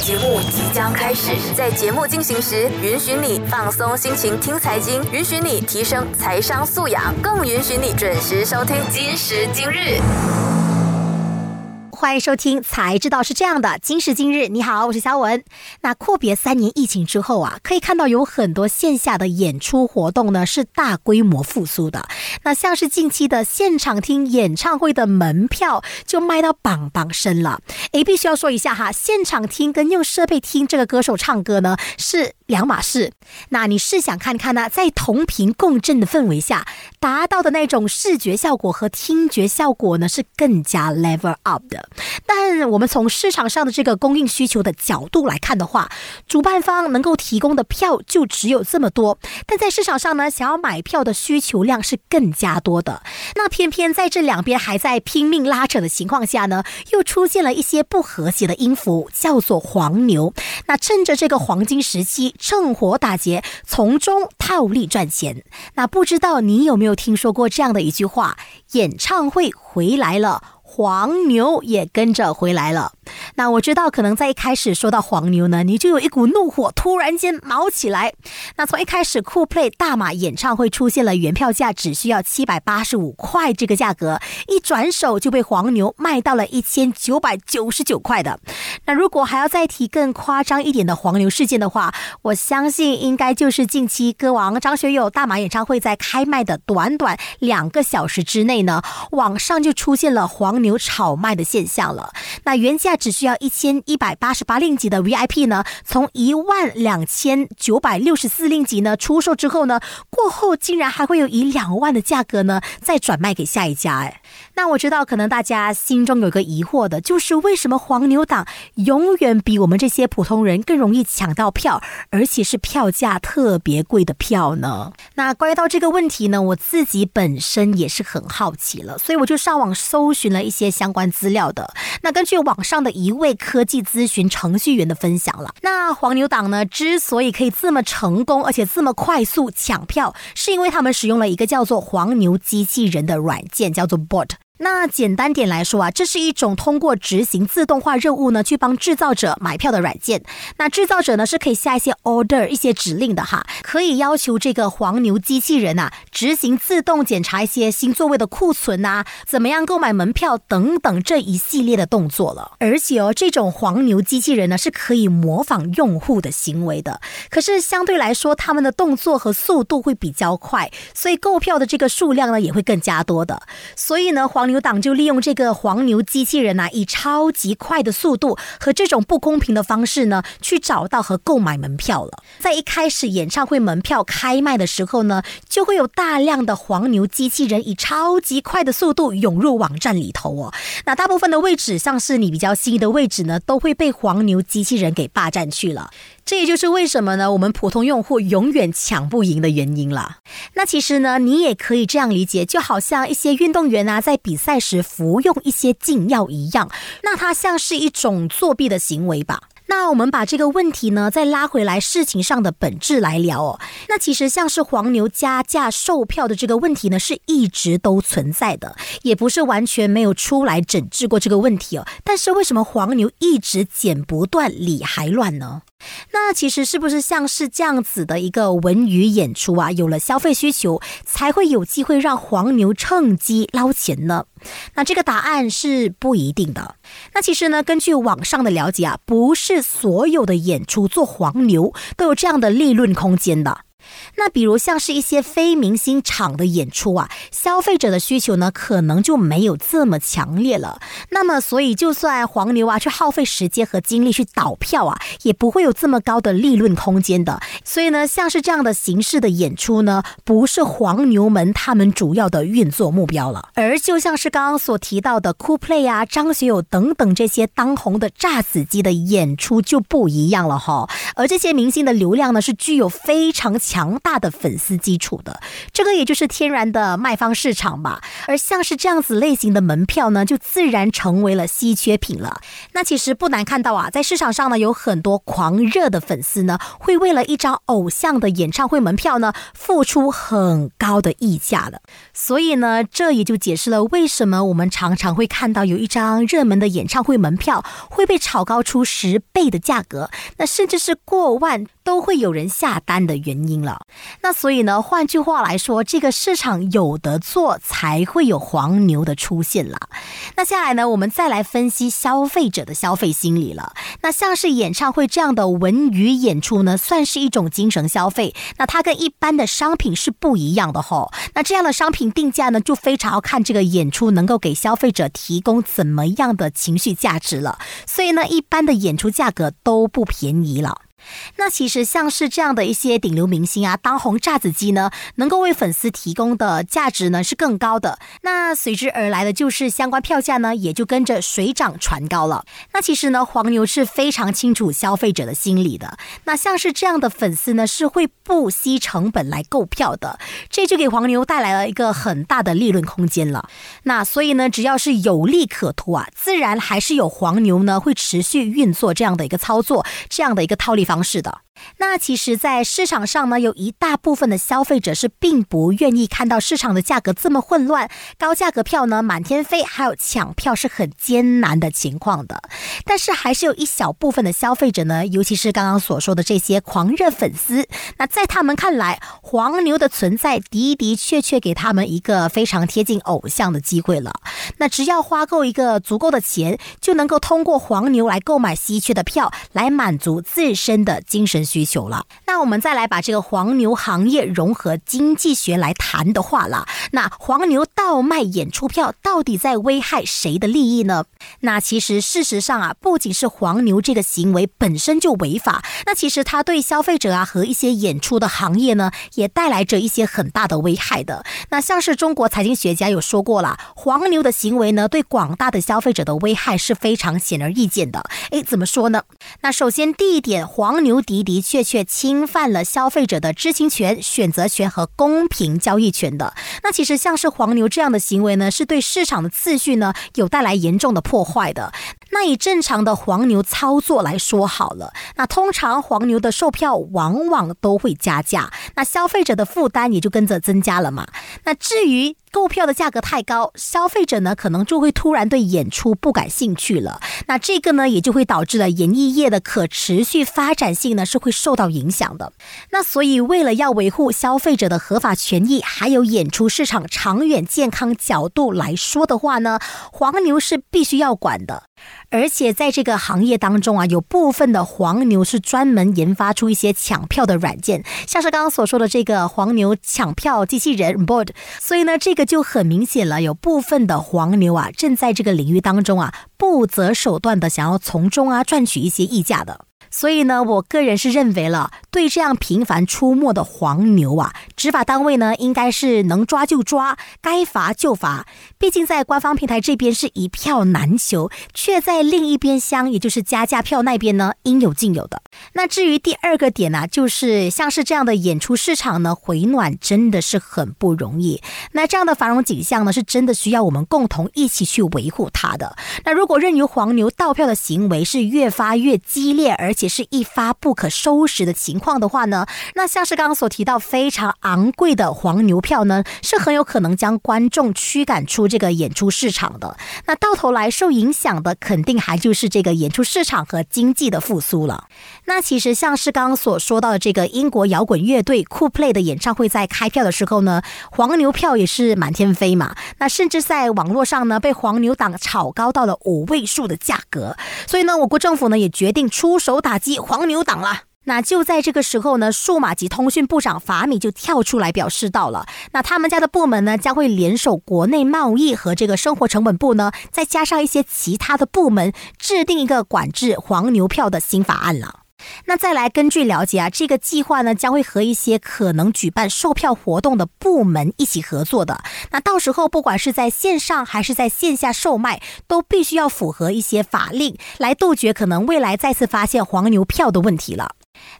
节目即将开始，在节目进行时，允许你放松心情听财经，允许你提升财商素养，更允许你准时收听今时今日。欢迎收听《才知道是这样的》。今时今日，你好，我是肖文。那阔别三年疫情之后啊，可以看到有很多线下的演出活动呢是大规模复苏的。那像是近期的现场听演唱会的门票就卖到梆梆声了。诶，必须要说一下哈，现场听跟用设备听这个歌手唱歌呢是两码事。那你试想看看呢，在同频共振的氛围下，达到的那种视觉效果和听觉效果呢是更加 level up 的。但我们从市场上的这个供应需求的角度来看的话，主办方能够提供的票就只有这么多。但在市场上呢，想要买票的需求量是更加多的。那偏偏在这两边还在拼命拉扯的情况下呢，又出现了一些不和谐的音符，叫做黄牛。那趁着这个黄金时期，趁火打劫，从中套利赚钱。那不知道你有没有听说过这样的一句话：演唱会回来了。黄牛也跟着回来了。那我知道，可能在一开始说到黄牛呢，你就有一股怒火突然间冒起来。那从一开始酷 play 大马演唱会出现了原票价只需要七百八十五块这个价格，一转手就被黄牛卖到了一千九百九十九块的。那如果还要再提更夸张一点的黄牛事件的话，我相信应该就是近期歌王张学友大马演唱会在开卖的短短两个小时之内呢，网上就出现了黄。牛炒卖的现象了。那原价只需要一千一百八十八令吉的 VIP 呢，从一万两千九百六十四令吉呢出售之后呢，过后竟然还会有以两万的价格呢再转卖给下一家。哎，那我知道可能大家心中有个疑惑的，就是为什么黄牛党永远比我们这些普通人更容易抢到票，而且是票价特别贵的票呢？那关于到这个问题呢，我自己本身也是很好奇了，所以我就上网搜寻了。一些相关资料的，那根据网上的一位科技咨询程序员的分享了，那黄牛党呢之所以可以这么成功，而且这么快速抢票，是因为他们使用了一个叫做黄牛机器人的软件，叫做 bot。那简单点来说啊，这是一种通过执行自动化任务呢，去帮制造者买票的软件。那制造者呢是可以下一些 order 一些指令的哈，可以要求这个黄牛机器人啊执行自动检查一些新座位的库存啊，怎么样购买门票等等这一系列的动作了。而且哦，这种黄牛机器人呢是可以模仿用户的行为的，可是相对来说，他们的动作和速度会比较快，所以购票的这个数量呢也会更加多的。所以呢，黄牛党就利用这个黄牛机器人啊，以超级快的速度和这种不公平的方式呢，去找到和购买门票了。在一开始演唱会门票开卖的时候呢，就会有大量的黄牛机器人以超级快的速度涌入网站里头哦。那大部分的位置，像是你比较心仪的位置呢，都会被黄牛机器人给霸占去了。这也就是为什么呢？我们普通用户永远抢不赢的原因了。那其实呢，你也可以这样理解，就好像一些运动员啊，在比赛时服用一些禁药一样，那它像是一种作弊的行为吧。那我们把这个问题呢，再拉回来事情上的本质来聊哦。那其实像是黄牛加价售票的这个问题呢，是一直都存在的，也不是完全没有出来整治过这个问题哦。但是为什么黄牛一直剪不断理还乱呢？那其实是不是像是这样子的一个文娱演出啊？有了消费需求，才会有机会让黄牛趁机捞钱呢？那这个答案是不一定的。那其实呢，根据网上的了解啊，不是所有的演出做黄牛都有这样的利润空间的。那比如像是一些非明星场的演出啊，消费者的需求呢，可能就没有这么强烈了。那么，所以就算黄牛啊去耗费时间和精力去倒票啊，也不会有这么高的利润空间的。所以呢，像是这样的形式的演出呢，不是黄牛们他们主要的运作目标了。而就像是刚刚所提到的酷 play 啊、张学友等等这些当红的炸子鸡的演出就不一样了哈。而这些明星的流量呢，是具有非常。强大的粉丝基础的，这个也就是天然的卖方市场吧。而像是这样子类型的门票呢，就自然成为了稀缺品了。那其实不难看到啊，在市场上呢，有很多狂热的粉丝呢，会为了一张偶像的演唱会门票呢，付出很高的溢价的。所以呢，这也就解释了为什么我们常常会看到有一张热门的演唱会门票会被炒高出十倍的价格，那甚至是过万。都会有人下单的原因了。那所以呢，换句话来说，这个市场有得做，才会有黄牛的出现了。那下来呢，我们再来分析消费者的消费心理了。那像是演唱会这样的文娱演出呢，算是一种精神消费。那它跟一般的商品是不一样的吼。那这样的商品定价呢，就非常要看这个演出能够给消费者提供怎么样的情绪价值了。所以呢，一般的演出价格都不便宜了。那其实像是这样的一些顶流明星啊，当红炸子鸡呢，能够为粉丝提供的价值呢是更高的。那随之而来的就是相关票价呢，也就跟着水涨船高了。那其实呢，黄牛是非常清楚消费者的心理的。那像是这样的粉丝呢，是会不惜成本来购票的，这就给黄牛带来了一个很大的利润空间了。那所以呢，只要是有利可图啊，自然还是有黄牛呢会持续运作这样的一个操作，这样的一个套利方。式的。那其实，在市场上呢，有一大部分的消费者是并不愿意看到市场的价格这么混乱，高价格票呢满天飞，还有抢票是很艰难的情况的。但是，还是有一小部分的消费者呢，尤其是刚刚所说的这些狂热粉丝，那在他们看来，黄牛的存在的的确确给他们一个非常贴近偶像的机会了。那只要花够一个足够的钱，就能够通过黄牛来购买稀缺的票，来满足自身的精神。需求了，那我们再来把这个黄牛行业融合经济学来谈的话了。那黄牛倒卖演出票，到底在危害谁的利益呢？那其实事实上啊，不仅是黄牛这个行为本身就违法，那其实它对消费者啊和一些演出的行业呢，也带来着一些很大的危害的。那像是中国财经学家有说过了，黄牛的行为呢，对广大的消费者的危害是非常显而易见的。诶，怎么说呢？那首先第一点，黄牛的的。的确确侵犯了消费者的知情权、选择权和公平交易权的。那其实像是黄牛这样的行为呢，是对市场的秩序呢有带来严重的破坏的。那以正常的黄牛操作来说好了，那通常黄牛的售票往往都会加价，那消费者的负担也就跟着增加了嘛。那至于购票的价格太高，消费者呢可能就会突然对演出不感兴趣了。那这个呢也就会导致了演艺业的可持续发展性呢是会受到影响的。那所以为了要维护消费者的合法权益，还有演出市场长远健康角度来说的话呢，黄牛是必须要管的。而且在这个行业当中啊，有部分的黄牛是专门研发出一些抢票的软件，像是刚刚所说的这个黄牛抢票机器人 Board。所以呢，这个就很明显了，有部分的黄牛啊，正在这个领域当中啊，不择手段的想要从中啊赚取一些溢价的。所以呢，我个人是认为了，对这样频繁出没的黄牛啊，执法单位呢，应该是能抓就抓，该罚就罚。毕竟在官方平台这边是一票难求，却在另一边厢，也就是加价票那边呢，应有尽有的。那至于第二个点呢，就是像是这样的演出市场呢，回暖真的是很不容易。那这样的繁荣景象呢，是真的需要我们共同一起去维护它的。那如果任由黄牛盗票的行为是越发越激烈，而且是一发不可收拾的情况的话呢，那像是刚刚所提到非常昂贵的黄牛票呢，是很有可能将观众驱赶出这个演出市场的。那到头来受影响的肯定还就是这个演出市场和经济的复苏了。那其实像是刚刚所说到的这个英国摇滚乐队酷 play 的演唱会，在开票的时候呢，黄牛票也是满天飞嘛。那甚至在网络上呢，被黄牛党炒高到了五位数的价格。所以呢，我国政府呢也决定出手打。打击黄牛党了。那就在这个时候呢，数码及通讯部长法米就跳出来表示到了，那他们家的部门呢将会联手国内贸易和这个生活成本部呢，再加上一些其他的部门，制定一个管制黄牛票的新法案了。那再来，根据了解啊，这个计划呢将会和一些可能举办售票活动的部门一起合作的。那到时候，不管是在线上还是在线下售卖，都必须要符合一些法令，来杜绝可能未来再次发现黄牛票的问题了。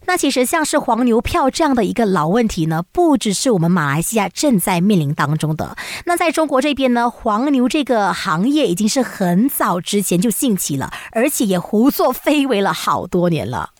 那其实像是黄牛票这样的一个老问题呢，不只是我们马来西亚正在面临当中的。那在中国这边呢，黄牛这个行业已经是很早之前就兴起了，而且也胡作非为了好多年了。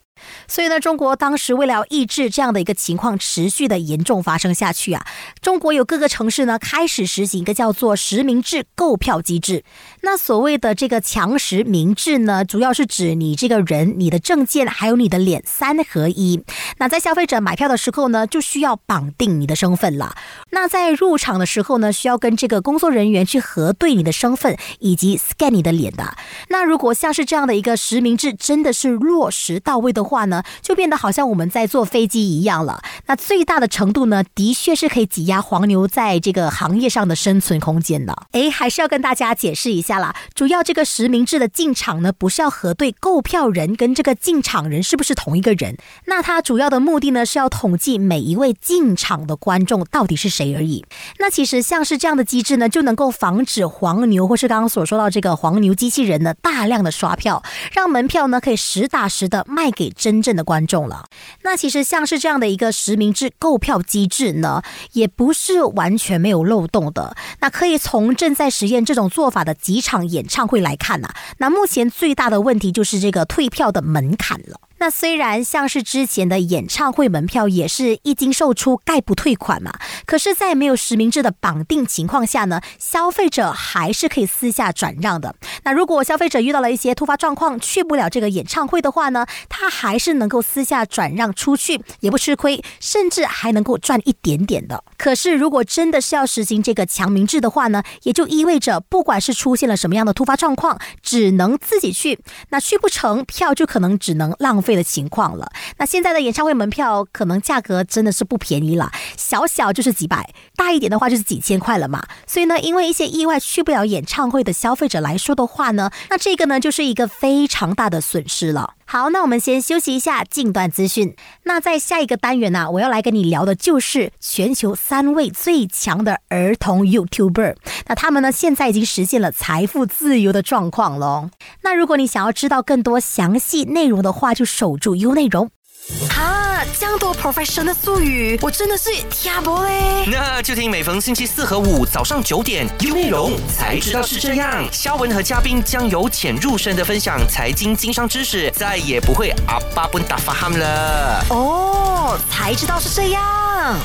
所以呢，中国当时为了要抑制这样的一个情况持续的严重发生下去啊，中国有各个城市呢开始实行一个叫做实名制购票机制。那所谓的这个强实名制呢，主要是指你这个人、你的证件还有你的脸三合一。那在消费者买票的时候呢，就需要绑定你的身份了。那在入场的时候呢，需要跟这个工作人员去核对你的身份以及 scan 你的脸的。那如果像是这样的一个实名制真的是落实到位的话话呢，就变得好像我们在坐飞机一样了。那最大的程度呢，的确是可以挤压黄牛在这个行业上的生存空间的。诶，还是要跟大家解释一下啦。主要这个实名制的进场呢，不是要核对购票人跟这个进场人是不是同一个人。那它主要的目的呢，是要统计每一位进场的观众到底是谁而已。那其实像是这样的机制呢，就能够防止黄牛或是刚刚所说到这个黄牛机器人呢，大量的刷票，让门票呢可以实打实的卖给真正的观众了。那其实像是这样的一个实名制购票机制呢，也不是完全没有漏洞的。那可以从正在实验这种做法的几场演唱会来看呐，那目前最大的问题就是这个退票的门槛了。那虽然像是之前的演唱会门票也是一经售出概不退款嘛，可是，在没有实名制的绑定情况下呢，消费者还是可以私下转让的。那如果消费者遇到了一些突发状况，去不了这个演唱会的话呢，他还是能够私下转让出去，也不吃亏，甚至还能够赚一点点的。可是，如果真的是要实行这个强名制的话呢，也就意味着不管是出现了什么样的突发状况，只能自己去，那去不成，票就可能只能浪费。的情况了，那现在的演唱会门票可能价格真的是不便宜了，小小就是几百，大一点的话就是几千块了嘛。所以呢，因为一些意外去不了演唱会的消费者来说的话呢，那这个呢就是一个非常大的损失了。好，那我们先休息一下，近段资讯。那在下一个单元呢，我要来跟你聊的就是全球三位最强的儿童 YouTuber。那他们呢，现在已经实现了财富自由的状况喽。那如果你想要知道更多详细内容的话，就守住 U 内容。哈，这样多 professional 的术语，我真的是听不嘞。那就听每逢星期四和五早上九点有内容才知道是这样。肖文和嘉宾将由浅入深的分享财经经商知识，再也不会阿巴不打发 ham 了。哦，才知道是这样。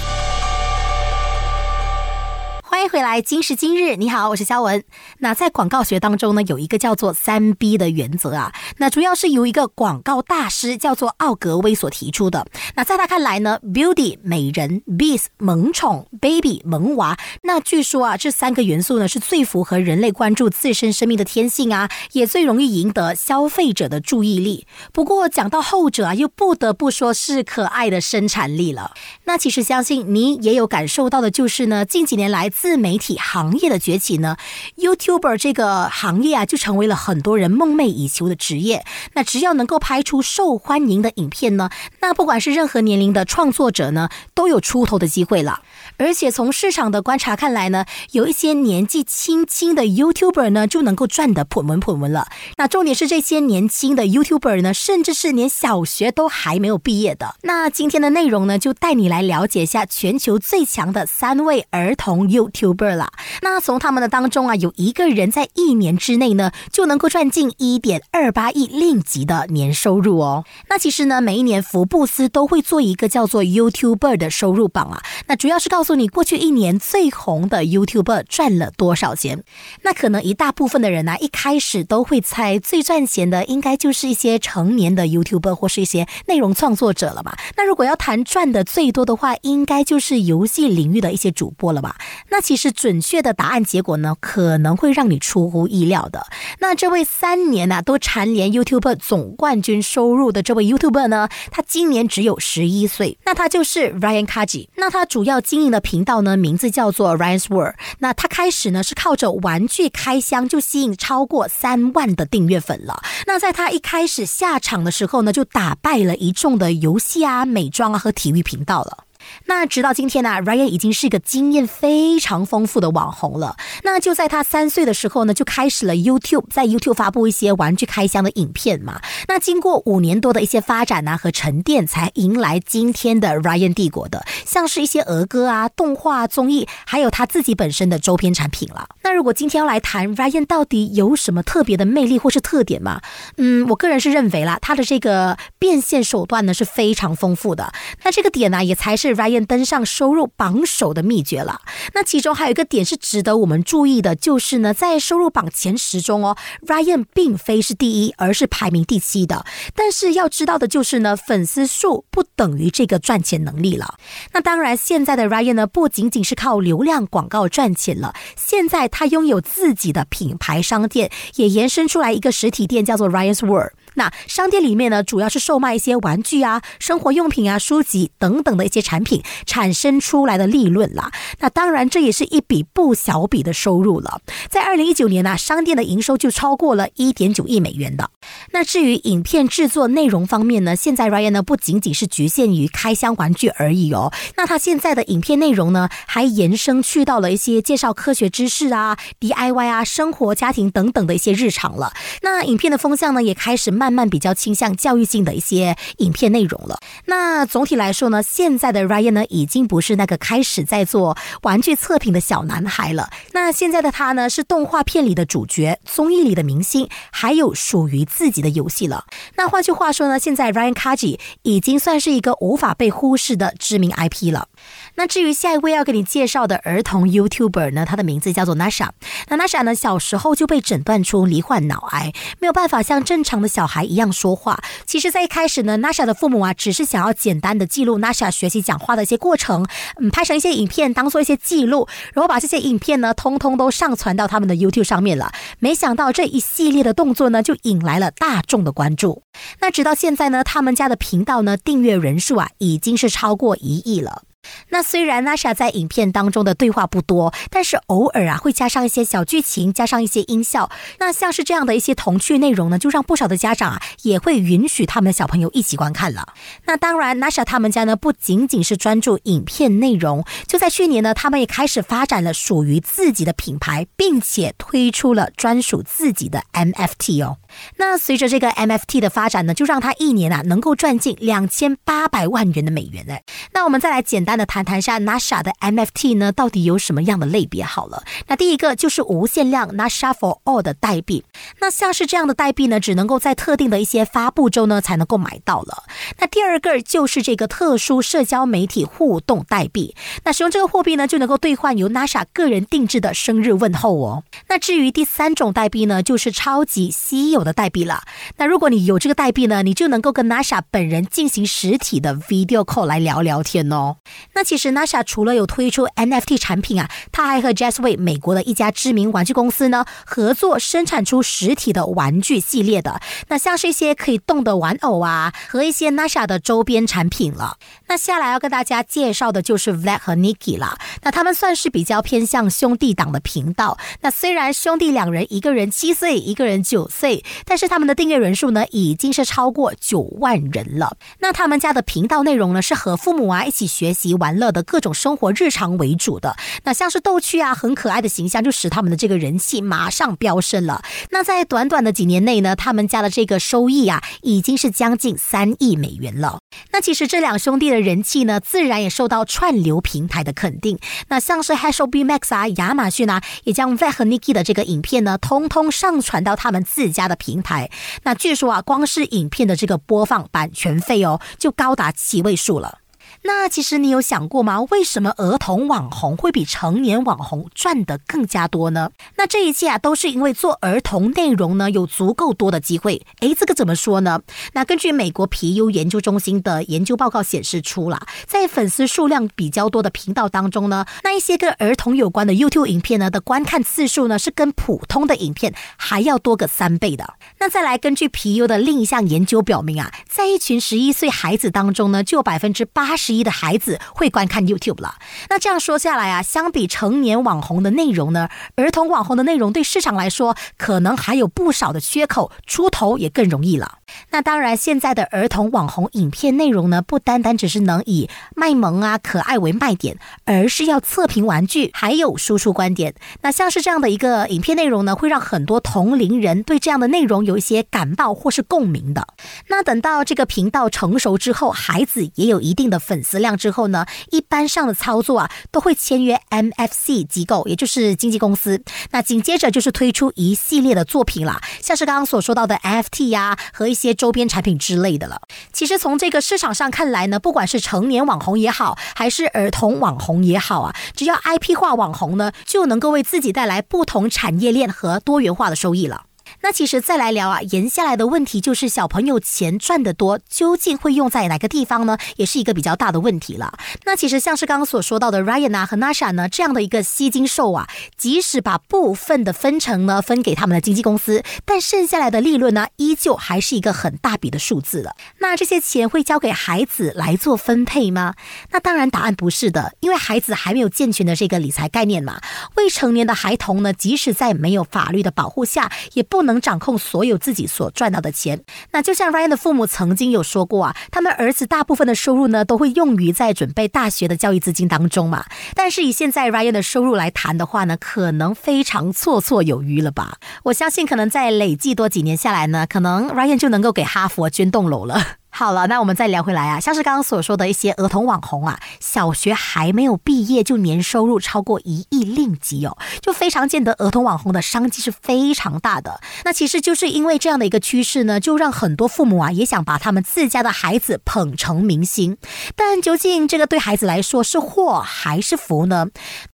回来，今时今日，你好，我是肖文。那在广告学当中呢，有一个叫做三 B 的原则啊，那主要是由一个广告大师叫做奥格威所提出的。那在他看来呢，Beauty 美人，Beast 萌宠，Baby 萌娃。那据说啊，这三个元素呢是最符合人类关注自身生命的天性啊，也最容易赢得消费者的注意力。不过讲到后者啊，又不得不说是可爱的生产力了。那其实相信你也有感受到的，就是呢，近几年来。自媒体行业的崛起呢，YouTuber 这个行业啊，就成为了很多人梦寐以求的职业。那只要能够拍出受欢迎的影片呢，那不管是任何年龄的创作者呢，都有出头的机会了。而且从市场的观察看来呢，有一些年纪轻轻的 YouTuber 呢，就能够赚得盆文盆文了。那重点是这些年轻的 YouTuber 呢，甚至是连小学都还没有毕业的。那今天的内容呢，就带你来了解一下全球最强的三位儿童 YouT。YouTuber 啦，那从他们的当中啊，有一个人在一年之内呢，就能够赚进一点二八亿令吉的年收入哦。那其实呢，每一年福布斯都会做一个叫做 YouTuber 的收入榜啊，那主要是告诉你过去一年最红的 YouTuber 赚了多少钱。那可能一大部分的人呢，一开始都会猜最赚钱的应该就是一些成年的 YouTuber 或是一些内容创作者了嘛。那如果要谈赚的最多的话，应该就是游戏领域的一些主播了吧？那其实准确的答案结果呢，可能会让你出乎意料的。那这位三年呢都蝉联 YouTube 总冠军收入的这位 YouTuber 呢，他今年只有十一岁。那他就是 Ryan Kaji。那他主要经营的频道呢，名字叫做 Ryan's World。那他开始呢是靠着玩具开箱就吸引超过三万的订阅粉了。那在他一开始下场的时候呢，就打败了一众的游戏啊、美妆啊和体育频道了。那直到今天呢，Ryan 已经是一个经验非常丰富的网红了。那就在他三岁的时候呢，就开始了 YouTube，在 YouTube 发布一些玩具开箱的影片嘛。那经过五年多的一些发展啊和沉淀，才迎来今天的 Ryan 帝国的，像是一些儿歌啊、动画、综艺，还有他自己本身的周边产品了。那如果今天要来谈 Ryan 到底有什么特别的魅力或是特点嘛？嗯，我个人是认为啦，他的这个变现手段呢是非常丰富的。那这个点呢，也才是 Ryan 登上收入榜首的秘诀了。那其中还有一个点是值得我们注意的，就是呢，在收入榜前十中哦，Ryan 并非是第一，而是排名第七的。但是要知道的就是呢，粉丝数不等于这个赚钱能力了。那当然，现在的 Ryan 呢，不仅仅是靠流量广告赚钱了，现在他拥有自己的品牌商店，也延伸出来一个实体店，叫做 Ryan's World。那商店里面呢，主要是售卖一些玩具啊、生活用品啊、书籍等等的一些产品，产生出来的利润啦。那当然，这也是一笔不小笔的收入了。在二零一九年呢，商店的营收就超过了一点九亿美元的。那至于影片制作内容方面呢，现在 Ryan 呢不仅仅是局限于开箱玩具而已哦。那他现在的影片内容呢，还延伸去到了一些介绍科学知识啊、DIY 啊、生活家庭等等的一些日常了。那影片的风向呢，也开始慢。慢比较倾向教育性的一些影片内容了。那总体来说呢，现在的 Ryan 呢，已经不是那个开始在做玩具测评的小男孩了。那现在的他呢，是动画片里的主角，综艺里的明星，还有属于自己的游戏了。那换句话说呢，现在 Ryan Kaji 已经算是一个无法被忽视的知名 IP 了。那至于下一位要给你介绍的儿童 YouTuber 呢，他的名字叫做 Nasha。那 Nasha 呢，小时候就被诊断出罹患脑癌，没有办法像正常的小孩一样说话。其实，在一开始呢，Nasha 的父母啊，只是想要简单的记录 Nasha 学习讲话的一些过程，嗯，拍成一些影片当做一些记录，然后把这些影片呢，通通都上传到他们的 YouTube 上面了。没想到这一系列的动作呢，就引来了大众的关注。那直到现在呢，他们家的频道呢，订阅人数啊，已经是超过一亿了。那虽然 Nasha 在影片当中的对话不多，但是偶尔啊会加上一些小剧情，加上一些音效。那像是这样的一些童趣内容呢，就让不少的家长啊也会允许他们的小朋友一起观看了。那当然，Nasha 他们家呢不仅仅是专注影片内容，就在去年呢，他们也开始发展了属于自己的品牌，并且推出了专属自己的 MFT 哦。那随着这个 MFT 的发展呢，就让他一年啊能够赚进两千八百万元的美元呢。那我们再来简单。的谈谈下 NASA 的 MFT 呢，到底有什么样的类别？好了，那第一个就是无限量 NASA for All 的代币。那像是这样的代币呢，只能够在特定的一些发布周呢才能够买到了。那第二个就是这个特殊社交媒体互动代币。那使用这个货币呢，就能够兑换由 NASA 个人定制的生日问候哦。那至于第三种代币呢，就是超级稀有的代币了。那如果你有这个代币呢，你就能够跟 NASA 本人进行实体的 video call 来聊聊天哦。那其实 NASA 除了有推出 NFT 产品啊，他还和 Jazzway 美国的一家知名玩具公司呢合作，生产出实体的玩具系列的。那像是一些可以动的玩偶啊，和一些 NASA 的周边产品了。那下来要跟大家介绍的就是 Vlad 和 Nikki 了。那他们算是比较偏向兄弟党的频道。那虽然兄弟两人一个人七岁，一个人九岁，但是他们的订阅人数呢已经是超过九万人了。那他们家的频道内容呢是和父母啊一起学习。玩乐的各种生活日常为主的，那像是逗趣啊、很可爱的形象，就使他们的这个人气马上飙升了。那在短短的几年内呢，他们家的这个收益啊，已经是将近三亿美元了。那其实这两兄弟的人气呢，自然也受到串流平台的肯定。那像是 h a s h b Max 啊、亚马逊啊，也将 v a 和 Nikki 的这个影片呢，通通上传到他们自家的平台。那据说啊，光是影片的这个播放版权费哦，就高达七位数了。那其实你有想过吗？为什么儿童网红会比成年网红赚得更加多呢？那这一切啊，都是因为做儿童内容呢，有足够多的机会。诶，这个怎么说呢？那根据美国皮尤研究中心的研究报告显示出了，在粉丝数量比较多的频道当中呢，那一些跟儿童有关的 YouTube 影片呢的观看次数呢，是跟普通的影片还要多个三倍的。那再来根据皮尤的另一项研究表明啊，在一群十一岁孩子当中呢，就有百分之八十。一的孩子会观看 YouTube 了。那这样说下来啊，相比成年网红的内容呢，儿童网红的内容对市场来说可能还有不少的缺口，出头也更容易了。那当然，现在的儿童网红影片内容呢，不单单只是能以卖萌啊、可爱为卖点，而是要测评玩具，还有输出观点。那像是这样的一个影片内容呢，会让很多同龄人对这样的内容有一些感到或是共鸣的。那等到这个频道成熟之后，孩子也有一定的粉丝量之后呢，一般上的操作啊，都会签约 MFC 机构，也就是经纪公司。那紧接着就是推出一系列的作品啦，像是刚刚所说到的 FT 呀和一些周边产品之类的了。其实从这个市场上看来呢，不管是成年网红也好，还是儿童网红也好啊，只要 IP 化网红呢，就能够为自己带来不同产业链和多元化的收益了。那其实再来聊啊，延下来的问题就是小朋友钱赚得多，究竟会用在哪个地方呢？也是一个比较大的问题了。那其实像是刚刚所说到的 Ryan 啊和 Nasha 呢这样的一个吸金兽啊，即使把部分的分成呢分给他们的经纪公司，但剩下来的利润呢，依旧还是一个很大笔的数字了。那这些钱会交给孩子来做分配吗？那当然答案不是的，因为孩子还没有健全的这个理财概念嘛。未成年的孩童呢，即使在没有法律的保护下，也不能。能掌控所有自己所赚到的钱，那就像 Ryan 的父母曾经有说过啊，他们儿子大部分的收入呢，都会用于在准备大学的教育资金当中嘛。但是以现在 Ryan 的收入来谈的话呢，可能非常绰绰有余了吧？我相信可能在累计多几年下来呢，可能 Ryan 就能够给哈佛捐栋楼了。好了，那我们再聊回来啊，像是刚刚所说的一些儿童网红啊，小学还没有毕业就年收入超过一亿令吉哦，就非常见得儿童网红的商机是非常大的。那其实就是因为这样的一个趋势呢，就让很多父母啊也想把他们自家的孩子捧成明星。但究竟这个对孩子来说是祸还是福呢？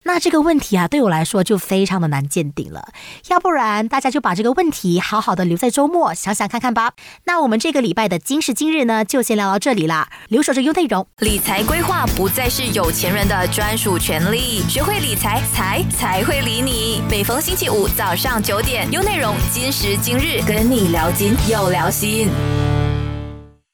那这个问题啊，对我来说就非常的难鉴定了。要不然大家就把这个问题好好的留在周末想想看看吧。那我们这个礼拜的今时今日呢？那就先聊到这里啦，留守着优内容。理财规划不再是有钱人的专属权利，学会理财，财才会理你。每逢星期五早上九点，优内容今时今日跟你聊金又聊心。